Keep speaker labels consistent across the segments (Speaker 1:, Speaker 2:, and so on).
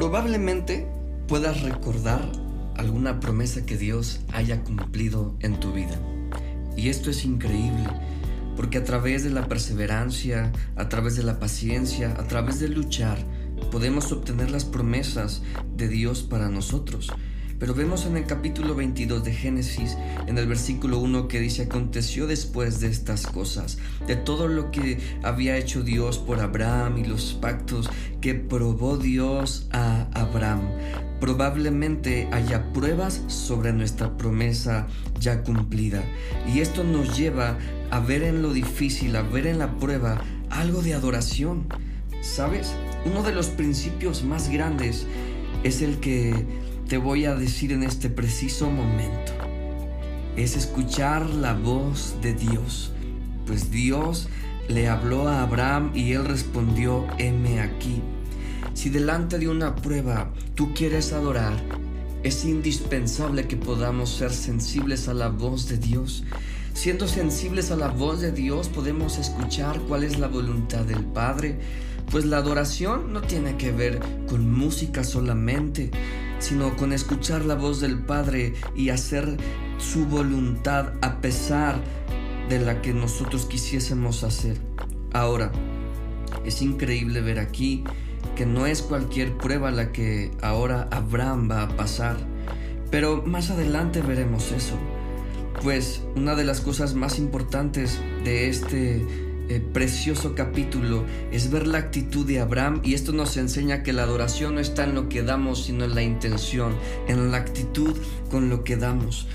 Speaker 1: Probablemente puedas recordar alguna promesa que Dios haya cumplido en tu vida. Y esto es increíble, porque a través de la perseverancia, a través de la paciencia, a través de luchar, podemos obtener las promesas de Dios para nosotros. Pero vemos en el capítulo 22 de Génesis, en el versículo 1 que dice, aconteció después de estas cosas, de todo lo que había hecho Dios por Abraham y los pactos que probó Dios a Abraham. Probablemente haya pruebas sobre nuestra promesa ya cumplida. Y esto nos lleva a ver en lo difícil, a ver en la prueba algo de adoración. ¿Sabes? Uno de los principios más grandes es el que te voy a decir en este preciso momento. Es escuchar la voz de Dios. Pues Dios le habló a Abraham y él respondió, heme aquí. Si delante de una prueba tú quieres adorar, es indispensable que podamos ser sensibles a la voz de Dios. Siendo sensibles a la voz de Dios podemos escuchar cuál es la voluntad del Padre, pues la adoración no tiene que ver con música solamente, sino con escuchar la voz del Padre y hacer su voluntad a pesar de la que nosotros quisiésemos hacer. Ahora, es increíble ver aquí que no es cualquier prueba la que ahora Abraham va a pasar, pero más adelante veremos eso. Pues una de las cosas más importantes de este eh, precioso capítulo es ver la actitud de Abraham y esto nos enseña que la adoración no está en lo que damos, sino en la intención, en la actitud con lo que damos.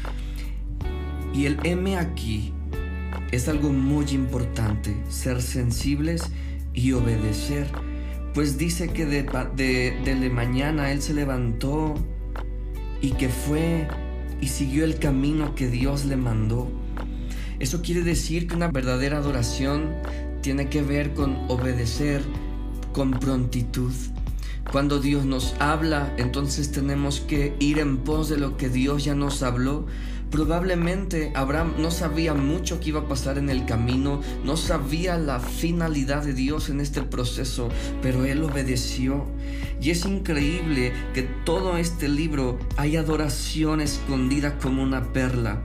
Speaker 1: Y el M aquí es algo muy importante, ser sensibles y obedecer. Pues dice que de, de, de mañana él se levantó y que fue y siguió el camino que Dios le mandó. Eso quiere decir que una verdadera adoración tiene que ver con obedecer con prontitud. Cuando Dios nos habla, entonces tenemos que ir en pos de lo que Dios ya nos habló. Probablemente Abraham no sabía mucho que iba a pasar en el camino, no sabía la finalidad de Dios en este proceso, pero él obedeció. Y es increíble que todo este libro hay adoración escondida como una perla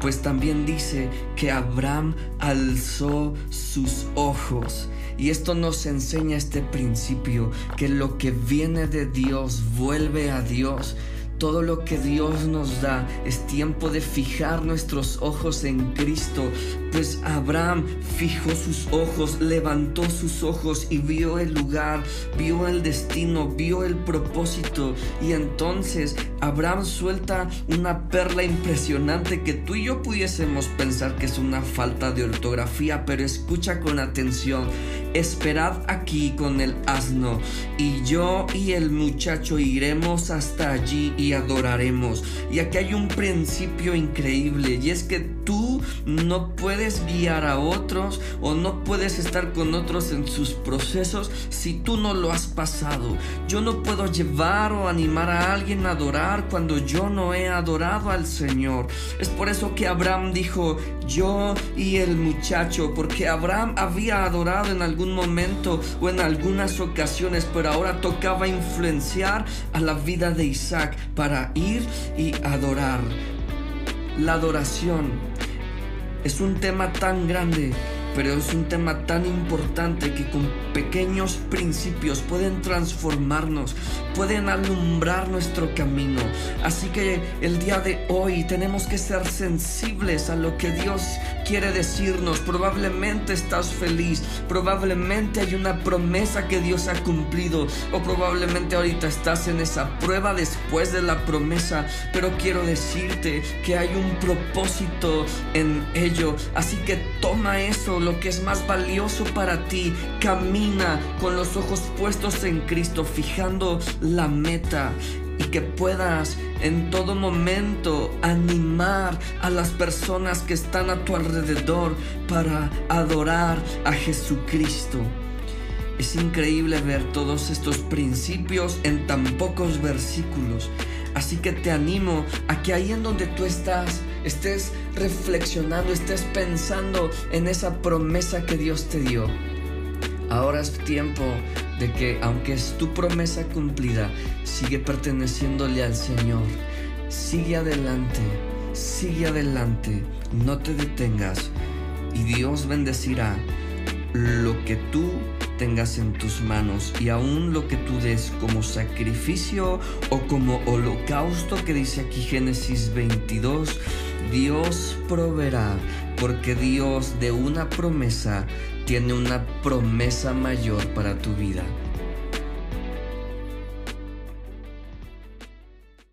Speaker 1: pues también dice que Abraham alzó sus ojos. Y esto nos enseña este principio, que lo que viene de Dios vuelve a Dios. Todo lo que Dios nos da es tiempo de fijar nuestros ojos en Cristo, pues Abraham fijó sus ojos, levantó sus ojos y vio el lugar, vio el destino, vio el propósito. Y entonces Abraham suelta una perla impresionante que tú y yo pudiésemos pensar que es una falta de ortografía, pero escucha con atención. Esperad aquí con el asno, y yo y el muchacho iremos hasta allí y adoraremos. Y aquí hay un principio increíble, y es que tú no puedes guiar a otros o no puedes estar con otros en sus procesos si tú no lo has pasado. Yo no puedo llevar o animar a alguien a cuando yo no he adorado al Señor. Es por eso que Abraham dijo, yo y el muchacho, porque Abraham había adorado en algún momento o en algunas ocasiones, pero ahora tocaba influenciar a la vida de Isaac para ir y adorar. La adoración es un tema tan grande pero es un tema tan importante que con pequeños principios pueden transformarnos, pueden alumbrar nuestro camino. Así que el día de hoy tenemos que ser sensibles a lo que Dios quiere decirnos. Probablemente estás feliz, probablemente hay una promesa que Dios ha cumplido o probablemente ahorita estás en esa prueba después de la promesa, pero quiero decirte que hay un propósito en ello. Así que toma eso lo que es más valioso para ti. Camina con los ojos puestos en Cristo, fijando la meta y que puedas en todo momento animar a las personas que están a tu alrededor para adorar a Jesucristo. Es increíble ver todos estos principios en tan pocos versículos. Así que te animo a que ahí en donde tú estás estés reflexionando, estés pensando en esa promesa que Dios te dio. Ahora es tiempo de que aunque es tu promesa cumplida, sigue perteneciéndole al Señor. Sigue adelante, sigue adelante, no te detengas y Dios bendecirá lo que tú tengas en tus manos y aún lo que tú des como sacrificio o como holocausto que dice aquí Génesis 22, Dios proveerá porque Dios de una promesa tiene una promesa mayor para tu vida.